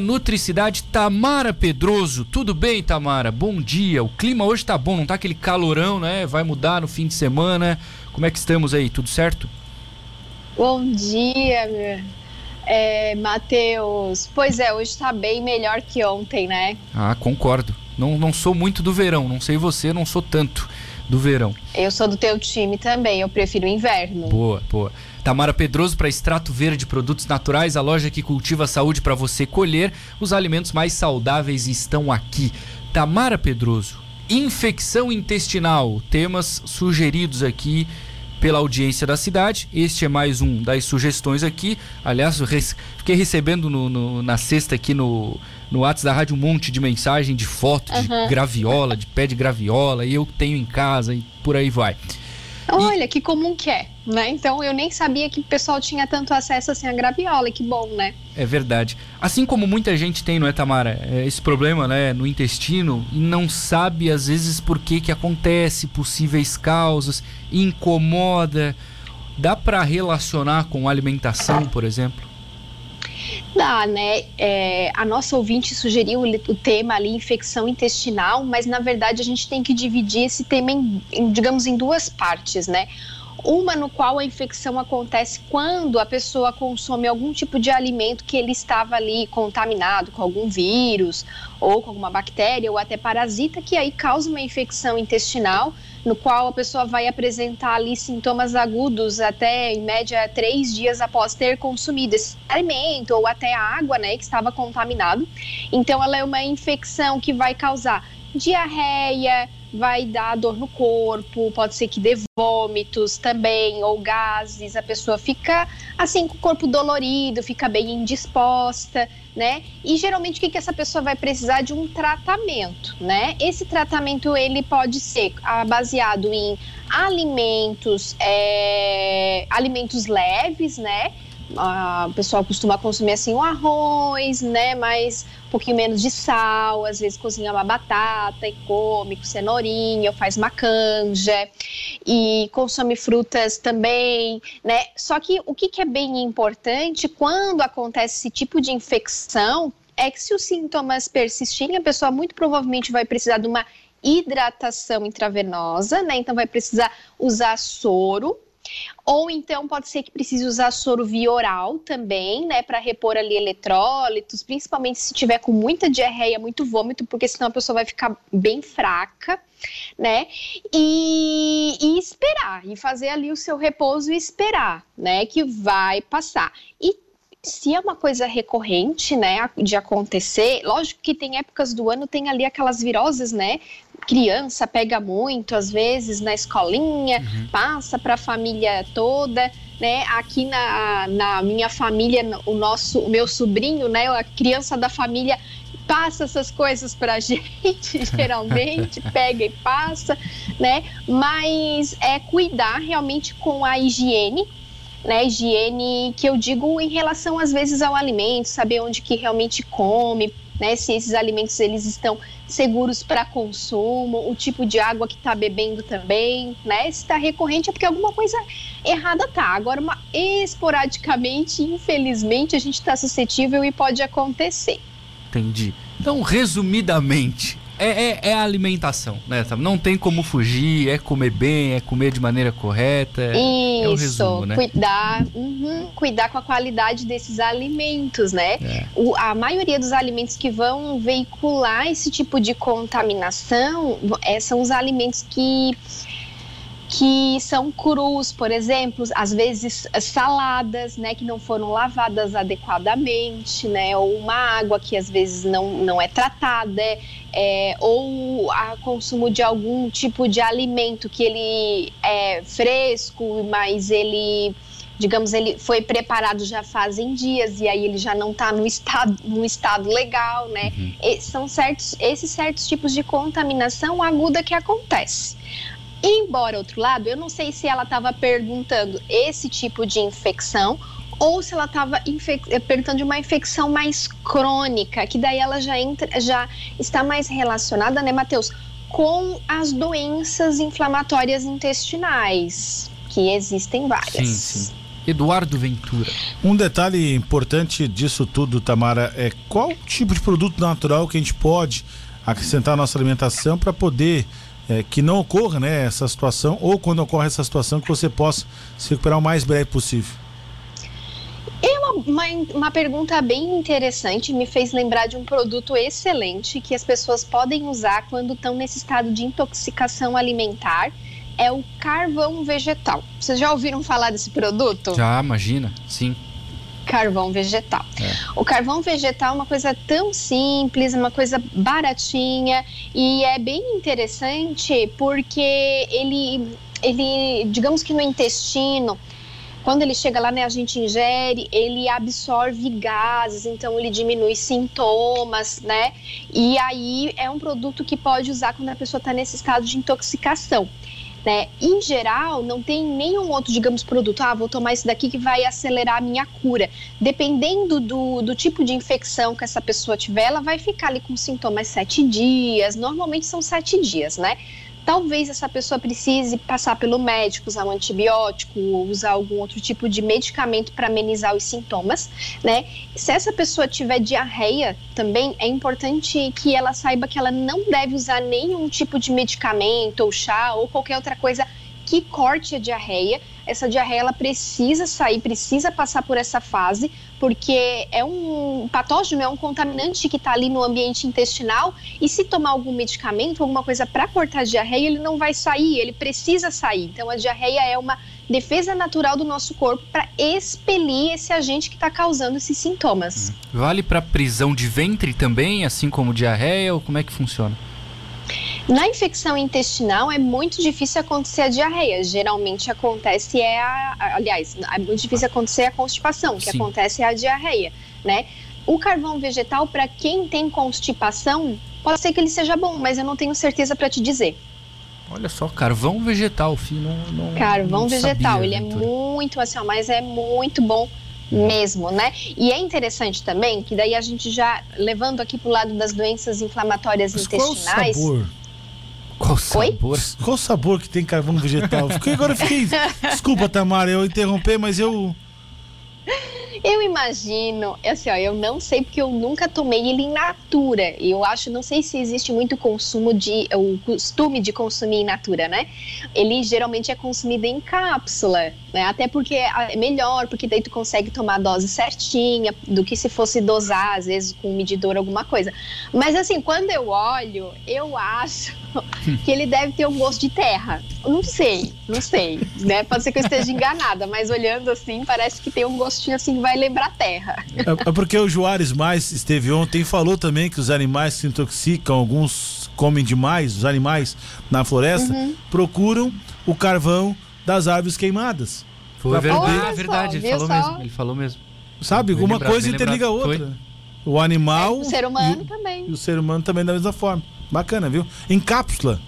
Nutricidade, Tamara Pedroso. Tudo bem, Tamara? Bom dia. O clima hoje tá bom, não tá aquele calorão, né? Vai mudar no fim de semana. Como é que estamos aí? Tudo certo? Bom dia, é, Matheus. Pois é, hoje tá bem melhor que ontem, né? Ah, concordo. Não, não sou muito do verão, não sei você, não sou tanto do verão. Eu sou do teu time também, eu prefiro o inverno. Boa, boa. Tamara Pedroso para Extrato Verde Produtos Naturais, a loja que cultiva a saúde para você colher. Os alimentos mais saudáveis estão aqui. Tamara Pedroso, infecção intestinal, temas sugeridos aqui pela audiência da cidade. Este é mais um das sugestões aqui. Aliás, fiquei recebendo no, no, na sexta aqui no, no WhatsApp da rádio um monte de mensagem de foto de uhum. graviola, de pé de graviola, e eu tenho em casa e por aí vai. Olha, e... que comum que é, né? Então eu nem sabia que o pessoal tinha tanto acesso assim à graviola, que bom, né? É verdade. Assim como muita gente tem, não é, Tamara? É esse problema, né, no intestino e não sabe às vezes por que que acontece, possíveis causas, incomoda. Dá para relacionar com alimentação, por exemplo? Dá, né? É, a nossa ouvinte sugeriu o tema ali, infecção intestinal, mas na verdade a gente tem que dividir esse tema em, em digamos, em duas partes, né? Uma no qual a infecção acontece quando a pessoa consome algum tipo de alimento que ele estava ali contaminado com algum vírus ou com alguma bactéria ou até parasita, que aí causa uma infecção intestinal, no qual a pessoa vai apresentar ali sintomas agudos até, em média, três dias após ter consumido esse alimento ou até a água, né, que estava contaminado. Então, ela é uma infecção que vai causar diarreia, vai dar dor no corpo, pode ser que dê vômitos também, ou gases, a pessoa fica assim com o corpo dolorido, fica bem indisposta, né? E geralmente o que, que essa pessoa vai precisar de um tratamento, né? Esse tratamento ele pode ser ah, baseado em alimentos, é, alimentos leves, né? A, o pessoal costuma consumir assim o arroz, né? Mas um pouquinho menos de sal, às vezes cozinha uma batata e come com cenourinha, ou faz uma canja e consome frutas também, né? Só que o que, que é bem importante quando acontece esse tipo de infecção é que se os sintomas persistirem, a pessoa muito provavelmente vai precisar de uma hidratação intravenosa, né? Então vai precisar usar soro ou então pode ser que precise usar soro via oral também, né, para repor ali eletrólitos, principalmente se tiver com muita diarreia, muito vômito, porque senão a pessoa vai ficar bem fraca, né? E, e esperar, e fazer ali o seu repouso e esperar, né, que vai passar. E se é uma coisa recorrente, né, de acontecer, lógico que tem épocas do ano, tem ali aquelas viroses, né, criança pega muito, às vezes, na escolinha, uhum. passa para a família toda, né? Aqui na, na minha família, o nosso, o meu sobrinho, né? A criança da família passa essas coisas para a gente, geralmente, pega e passa, né? Mas é cuidar realmente com a higiene, né, higiene que eu digo em relação às vezes ao alimento, saber onde que realmente come, né, se esses alimentos eles estão seguros para consumo, o tipo de água que está bebendo também, né? Se está recorrente é porque alguma coisa errada tá. Agora, uma, esporadicamente, infelizmente, a gente está suscetível e pode acontecer. Entendi. Então, resumidamente, é, é, é, a alimentação, né? Não tem como fugir, é comer bem, é comer de maneira correta. Isso, é o resumo, né? cuidar, uhum, cuidar com a qualidade desses alimentos, né? É. O, a maioria dos alimentos que vão veicular esse tipo de contaminação é, são os alimentos que que são crus, por exemplo, às vezes saladas, né, que não foram lavadas adequadamente, né, ou uma água que às vezes não, não é tratada, é, ou o consumo de algum tipo de alimento que ele é fresco, mas ele digamos, ele foi preparado já fazem dias e aí ele já não está no estado, no estado legal, né? Uhum. E, são certos, esses certos tipos de contaminação aguda que acontece. Embora, outro lado, eu não sei se ela estava perguntando esse tipo de infecção ou se ela estava eh, perguntando de uma infecção mais crônica, que daí ela já, entra, já está mais relacionada, né, Matheus, com as doenças inflamatórias intestinais, que existem várias. Sim, sim. Eduardo Ventura. Um detalhe importante disso tudo, Tamara, é qual tipo de produto natural que a gente pode acrescentar à nossa alimentação para poder é, que não ocorra né, essa situação, ou quando ocorre essa situação, que você possa se recuperar o mais breve possível? Uma, uma, uma, pergunta bem interessante, me fez lembrar de um produto excelente que as pessoas podem usar quando estão nesse estado de intoxicação alimentar. É o carvão vegetal. Vocês já ouviram falar desse produto? Já, imagina, sim carvão vegetal. É. O carvão vegetal é uma coisa tão simples, uma coisa baratinha e é bem interessante porque ele, ele digamos que no intestino, quando ele chega lá, né, a gente ingere, ele absorve gases, então ele diminui sintomas, né? E aí é um produto que pode usar quando a pessoa está nesse estado de intoxicação. Né? Em geral, não tem nenhum outro, digamos, produto. Ah, vou tomar esse daqui que vai acelerar a minha cura. Dependendo do, do tipo de infecção que essa pessoa tiver, ela vai ficar ali com sintomas sete dias. Normalmente são sete dias, né? Talvez essa pessoa precise passar pelo médico, usar um antibiótico, usar algum outro tipo de medicamento para amenizar os sintomas, né? Se essa pessoa tiver diarreia, também é importante que ela saiba que ela não deve usar nenhum tipo de medicamento ou chá ou qualquer outra coisa que corte a diarreia. Essa diarreia ela precisa sair, precisa passar por essa fase, porque é um patógeno, é um contaminante que está ali no ambiente intestinal e se tomar algum medicamento, alguma coisa para cortar a diarreia, ele não vai sair, ele precisa sair. Então a diarreia é uma defesa natural do nosso corpo para expelir esse agente que está causando esses sintomas. Vale para prisão de ventre também, assim como diarreia, ou como é que funciona? Na infecção intestinal é muito difícil acontecer a diarreia. Geralmente acontece é a, aliás, é muito difícil acontecer a constipação, que Sim. acontece é a diarreia, né? O carvão vegetal para quem tem constipação, pode ser que ele seja bom, mas eu não tenho certeza para te dizer. Olha só, carvão vegetal, filho, não, não Carvão não vegetal, sabia, ele é muito assim, mas é muito bom mesmo, né? E é interessante também que daí a gente já levando aqui para o lado das doenças inflamatórias Mas intestinais. Qual o sabor? Qual sabor? Qual sabor que tem carvão vegetal? Fiquei, agora fiquei. Desculpa, Tamara, eu interromper, mas eu eu imagino, assim, ó, eu não sei porque eu nunca tomei ele in natura. Eu acho, não sei se existe muito consumo de, o costume de consumir in natura, né? Ele geralmente é consumido em cápsula, né? Até porque é melhor, porque daí tu consegue tomar a dose certinha do que se fosse dosar, às vezes com um medidor alguma coisa. Mas assim, quando eu olho, eu acho que ele deve ter um gosto de terra. Não sei, não sei, né? Pode ser que eu esteja enganada, mas olhando assim, parece que tem um gostinho assim que vai lembrar terra. É, é porque o Juarez Mais esteve ontem e falou também que os animais se intoxicam, alguns comem demais, os animais na floresta uhum. procuram o carvão das árvores queimadas. Foi verdade, é verdade, ele falou só. mesmo, ele falou mesmo. Sabe, uma coisa interliga a outra. Foi. O animal. É, o ser humano e, também. E o ser humano também da mesma forma. Bacana, viu? Em cápsula.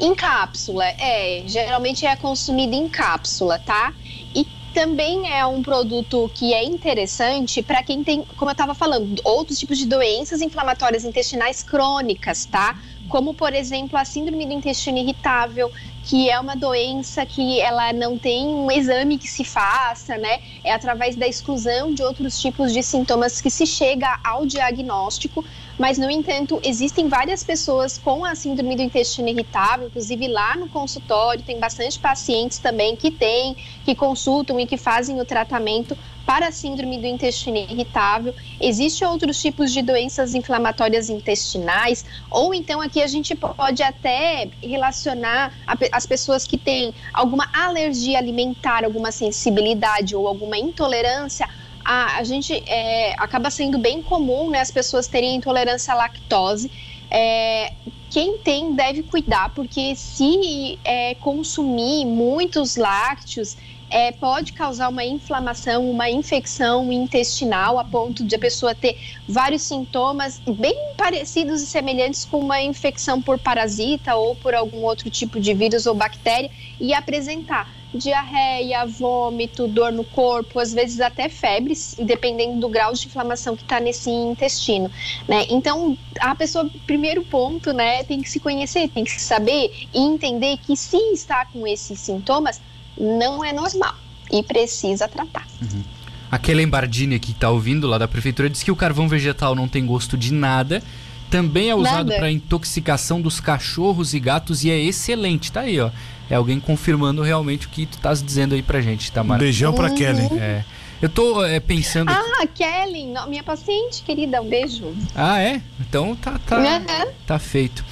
Em cápsula, é. Geralmente é consumido em cápsula, tá? E também é um produto que é interessante para quem tem, como eu estava falando, outros tipos de doenças inflamatórias intestinais crônicas, tá? Como, por exemplo, a síndrome do intestino irritável, que é uma doença que ela não tem um exame que se faça, né? É através da exclusão de outros tipos de sintomas que se chega ao diagnóstico mas, no entanto, existem várias pessoas com a síndrome do intestino irritável, inclusive lá no consultório, tem bastante pacientes também que têm, que consultam e que fazem o tratamento para a síndrome do intestino irritável. Existem outros tipos de doenças inflamatórias intestinais, ou então aqui a gente pode até relacionar as pessoas que têm alguma alergia alimentar, alguma sensibilidade ou alguma intolerância a, a gente é, acaba sendo bem comum né, as pessoas terem intolerância à lactose. É, quem tem deve cuidar, porque se é, consumir muitos lácteos, é, pode causar uma inflamação, uma infecção intestinal, a ponto de a pessoa ter vários sintomas bem parecidos e semelhantes com uma infecção por parasita ou por algum outro tipo de vírus ou bactéria e apresentar diarreia, vômito, dor no corpo, às vezes até febres, dependendo do grau de inflamação que está nesse intestino, né? Então, a pessoa, primeiro ponto, né, tem que se conhecer, tem que saber e entender que se está com esses sintomas, não é normal. e precisa tratar. Uhum. Aquele Embardini que está ouvindo lá da prefeitura diz que o carvão vegetal não tem gosto de nada. Também é usado para intoxicação dos cachorros e gatos e é excelente. Tá aí, ó. É alguém confirmando realmente o que tu estás dizendo aí pra gente, Tamara. Um beijão pra Uhum. Kelly. É. Eu tô é, pensando. Ah, Kelly, minha paciente querida, um beijo. Ah, é? Então tá, tá, Uhum. tá feito.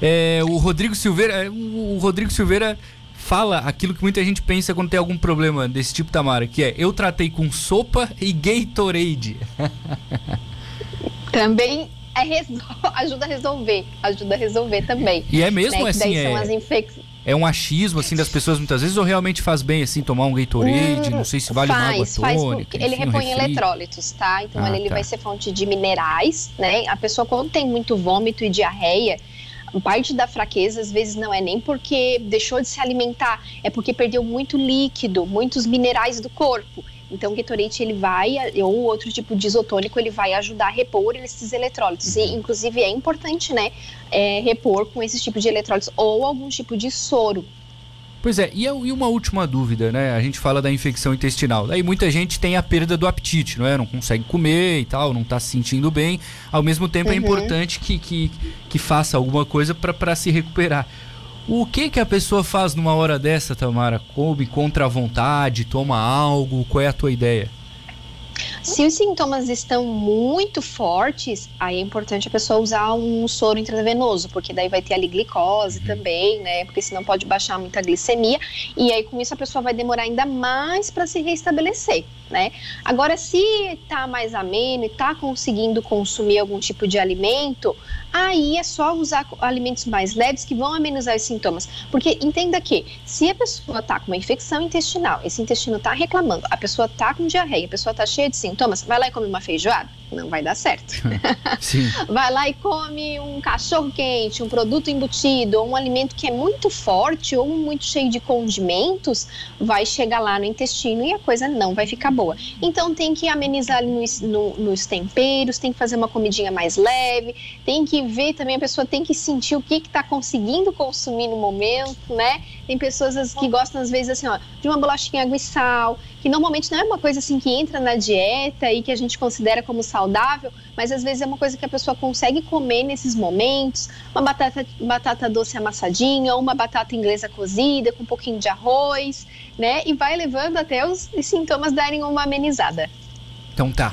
É, o Rodrigo Silveira. O Rodrigo Silveira fala aquilo que muita gente pensa quando tem algum problema desse tipo, Tamara, que é eu tratei com sopa e Gatorade. Também é resol- ajuda a resolver, ajuda a resolver também. E é mesmo né? Assim, daí são é, as infecções. É um achismo assim das pessoas muitas vezes ou realmente faz bem assim tomar um Gatorade, não sei se vale uma água faz, faz tônica, ele enfim, um repõe refri. eletrólitos, tá? Então Ah, ele, ele tá. vai ser fonte de minerais, né? A pessoa quando tem muito vômito e diarreia, parte da fraqueza às vezes não é nem porque deixou de se alimentar, é porque perdeu muito líquido, muitos minerais do corpo. Então o Gatorade ele vai ou outro tipo de isotônico ele vai ajudar a repor esses eletrólitos e inclusive é importante, né, é, repor com esse tipo de eletrólitos ou algum tipo de soro. Pois é, e, uma última dúvida, né? A gente fala da infecção intestinal. Daí muita gente tem a perda do apetite, não é? Não consegue comer e tal, não tá se sentindo bem. Ao mesmo tempo é Uhum. importante que, que, que faça alguma coisa para se recuperar. O que que a pessoa faz numa hora dessa, Tamara? Come contra a vontade, toma algo? Qual é a tua ideia? Se os sintomas estão muito fortes, aí é importante a pessoa usar um soro intravenoso, porque daí vai ter ali glicose também, né? Porque senão pode baixar muito a glicemia. E aí com isso a pessoa vai demorar ainda mais para se restabelecer, né? Agora, se tá mais ameno e tá conseguindo consumir algum tipo de alimento, aí é só usar alimentos mais leves que vão amenizar os sintomas. Porque entenda que se a pessoa tá com uma infecção intestinal, esse intestino tá reclamando, a pessoa tá com diarreia, a pessoa tá cheia de sintomas, vai lá e come uma feijoada? Não vai dar certo. Vai lá e come um cachorro quente, um produto embutido, ou um alimento que é muito forte ou muito cheio de condimentos, vai chegar lá no intestino e a coisa não vai ficar boa. Então tem que amenizar ali nos, no- nos temperos, tem que fazer uma comidinha mais leve, tem que ver também, a pessoa tem que sentir o que está conseguindo consumir no momento, né? Tem pessoas as- que gostam, às vezes, assim, ó, de uma bolachinha água e sal, que normalmente não é uma coisa assim que entra na dieta e que a gente considera como saudável, mas às vezes é uma coisa que a pessoa consegue comer nesses momentos, uma batata, batata doce amassadinha, ou uma batata inglesa cozida com um pouquinho de arroz, né? E vai levando até os sintomas darem uma amenizada. Então tá.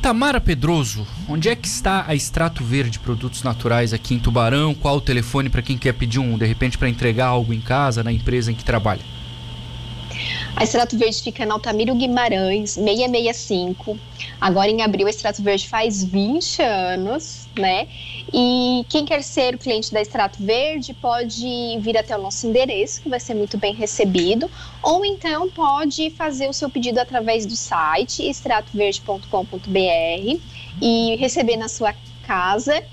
Tamara Pedroso, onde é que está a Extrato Verde Produtos Naturais aqui em Tubarão? Qual o telefone para quem quer pedir um, de repente, para entregar algo em casa, na empresa em que trabalha? A Extrato Verde fica na Altamiro Guimarães, 665. Agora em abril, a Extrato Verde faz 20 anos, né? E quem quer ser o cliente da Extrato Verde pode vir até o nosso endereço, que vai ser muito bem recebido, ou então pode fazer o seu pedido através do site extratoverde.com.br e receber na sua casa,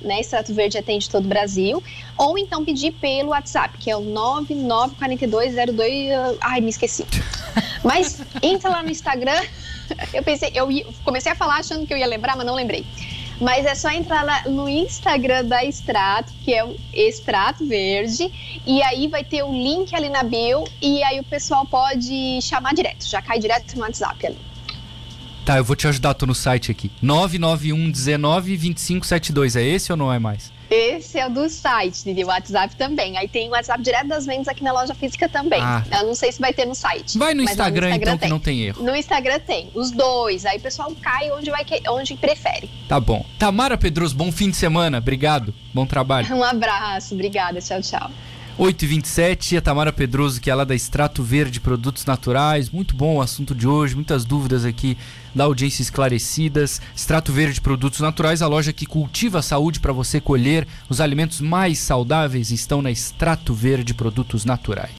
né? Extrato Verde atende todo o Brasil, ou então pedir pelo WhatsApp, que é o 994202. Ai, me esqueci. Mas entra lá no Instagram. Eu pensei, eu comecei a falar achando que eu ia lembrar, mas não lembrei. Mas é só entrar lá no Instagram da Extrato, que é o Extrato Verde, e aí vai ter o link ali na bio, e aí o pessoal pode chamar direto, já cai direto no WhatsApp ali. Tá, eu vou te ajudar, tô no site aqui. 991 19 2572, é esse ou não é mais? Esse é o do site, e o WhatsApp também. Aí tem o WhatsApp direto das vendas aqui na loja física também. Ah. Eu não sei se vai ter no site. Vai no mas lá Instagram, então, que tem. não tem erro. No Instagram tem, os dois. Aí o pessoal cai onde, vai, que- onde prefere. Tá bom. Tamara Pedroso, bom fim de semana. Obrigado. Bom trabalho. Um abraço, obrigada, tchau, tchau. 8h27, a Tamara Pedroso, que é lá da Extrato Verde Produtos Naturais. Muito bom o assunto de hoje, muitas dúvidas aqui da audiência esclarecidas. Extrato Verde Produtos Naturais, a loja que cultiva a saúde para você colher. Os alimentos mais saudáveis estão na Extrato Verde Produtos Naturais.